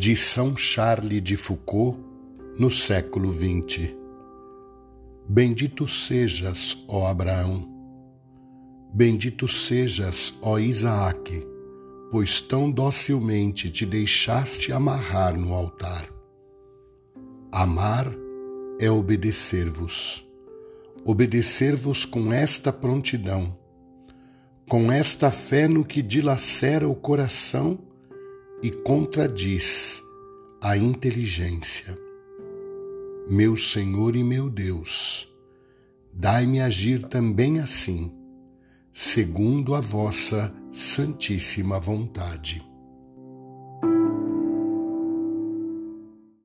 de São Charles de Foucault no século XX. Bendito sejas, ó Abraão, bendito sejas, ó Isaac, pois tão docilmente te deixaste amarrar no altar. Amar é obedecer-vos, obedecer-vos com esta prontidão, com esta fé no que dilacera o coração e contradiz a inteligência. Meu Senhor e meu Deus, dai-me agir também assim, segundo a vossa santíssima vontade.